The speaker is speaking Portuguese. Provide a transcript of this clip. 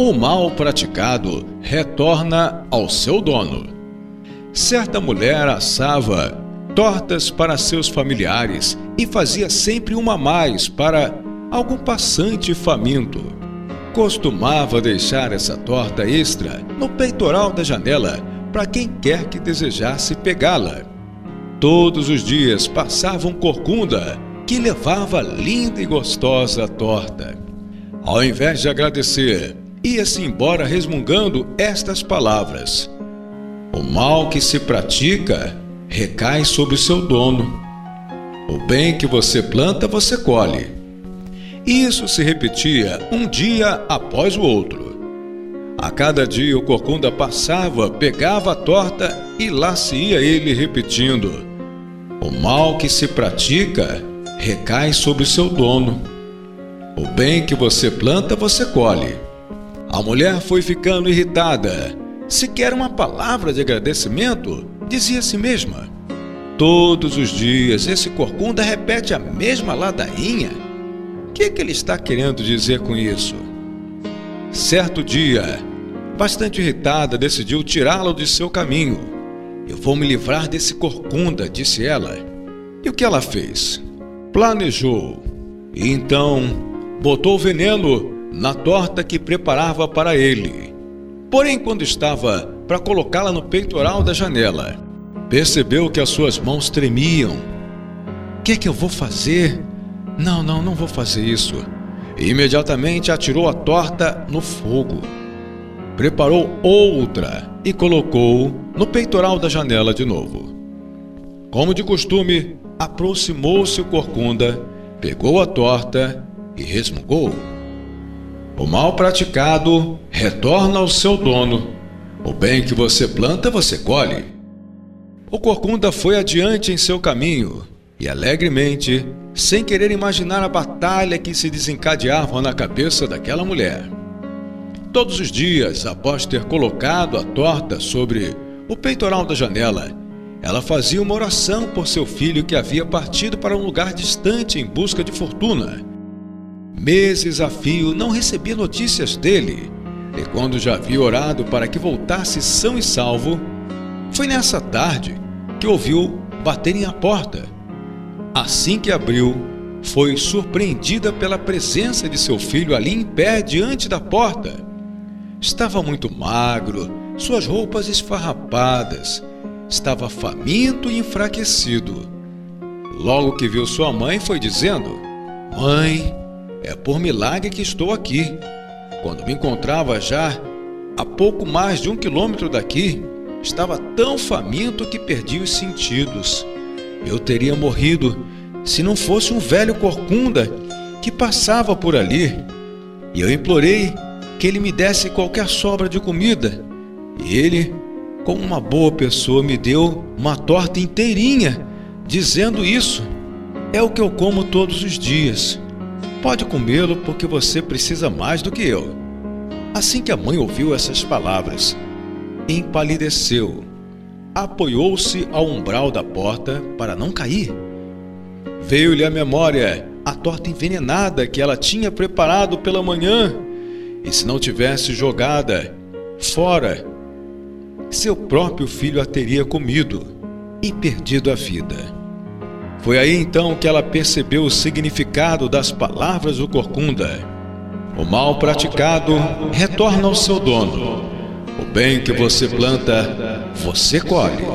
O mal praticado retorna ao seu dono. Certa mulher assava tortas para seus familiares e fazia sempre uma mais para algum passante faminto. Costumava deixar essa torta extra no peitoral da janela para quem quer que desejasse pegá-la. Todos os dias passava um corcunda que levava linda e gostosa torta. Ao invés de agradecer, ia-se embora resmungando estas palavras: O mal que se pratica recai sobre o seu dono. O bem que você planta, você colhe. Isso se repetia um dia após o outro. A cada dia o corcunda passava, pegava a torta e lá se ia ele repetindo: O mal que se pratica recai sobre o seu dono. O bem que você planta, você colhe. A mulher foi ficando irritada. Se quer uma palavra de agradecimento, dizia a si mesma. Todos os dias esse corcunda repete a mesma ladainha. O que, é que ele está querendo dizer com isso? Certo dia, bastante irritada, decidiu tirá-lo de seu caminho. Eu vou me livrar desse corcunda, disse ela. E o que ela fez? Planejou. E então botou veneno na torta que preparava para ele. Porém, quando estava para colocá-la no peitoral da janela, percebeu que as suas mãos tremiam. O que é que eu vou fazer? Não, não, não vou fazer isso. E imediatamente atirou a torta no fogo. Preparou outra e colocou no peitoral da janela de novo. Como de costume, aproximou-se o corcunda, pegou a torta e resmungou. O mal praticado retorna ao seu dono. O bem que você planta, você colhe. O corcunda foi adiante em seu caminho e alegremente, sem querer imaginar a batalha que se desencadeava na cabeça daquela mulher. Todos os dias, após ter colocado a torta sobre o peitoral da janela, ela fazia uma oração por seu filho que havia partido para um lugar distante em busca de fortuna Meses a fio não recebia notícias dele, e quando já havia orado para que voltasse são e salvo, foi nessa tarde que ouviu baterem à porta. Assim que abriu, foi surpreendida pela presença de seu filho ali em pé diante da porta. Estava muito magro, suas roupas esfarrapadas, estava faminto e enfraquecido. Logo que viu sua mãe, foi dizendo: Mãe, é por milagre que estou aqui. Quando me encontrava já a pouco mais de um quilômetro daqui, estava tão faminto que perdi os sentidos. Eu teria morrido se não fosse um velho corcunda que passava por ali. E eu implorei que ele me desse qualquer sobra de comida. E ele, como uma boa pessoa, me deu uma torta inteirinha, dizendo isso. É o que eu como todos os dias. Pode comê-lo porque você precisa mais do que eu. Assim que a mãe ouviu essas palavras, empalideceu, apoiou-se ao umbral da porta para não cair. Veio-lhe à memória a torta envenenada que ela tinha preparado pela manhã, e se não tivesse jogada fora, seu próprio filho a teria comido e perdido a vida. Foi aí então que ela percebeu o significado das palavras do corcunda. O mal praticado retorna ao seu dono. O bem que você planta, você colhe.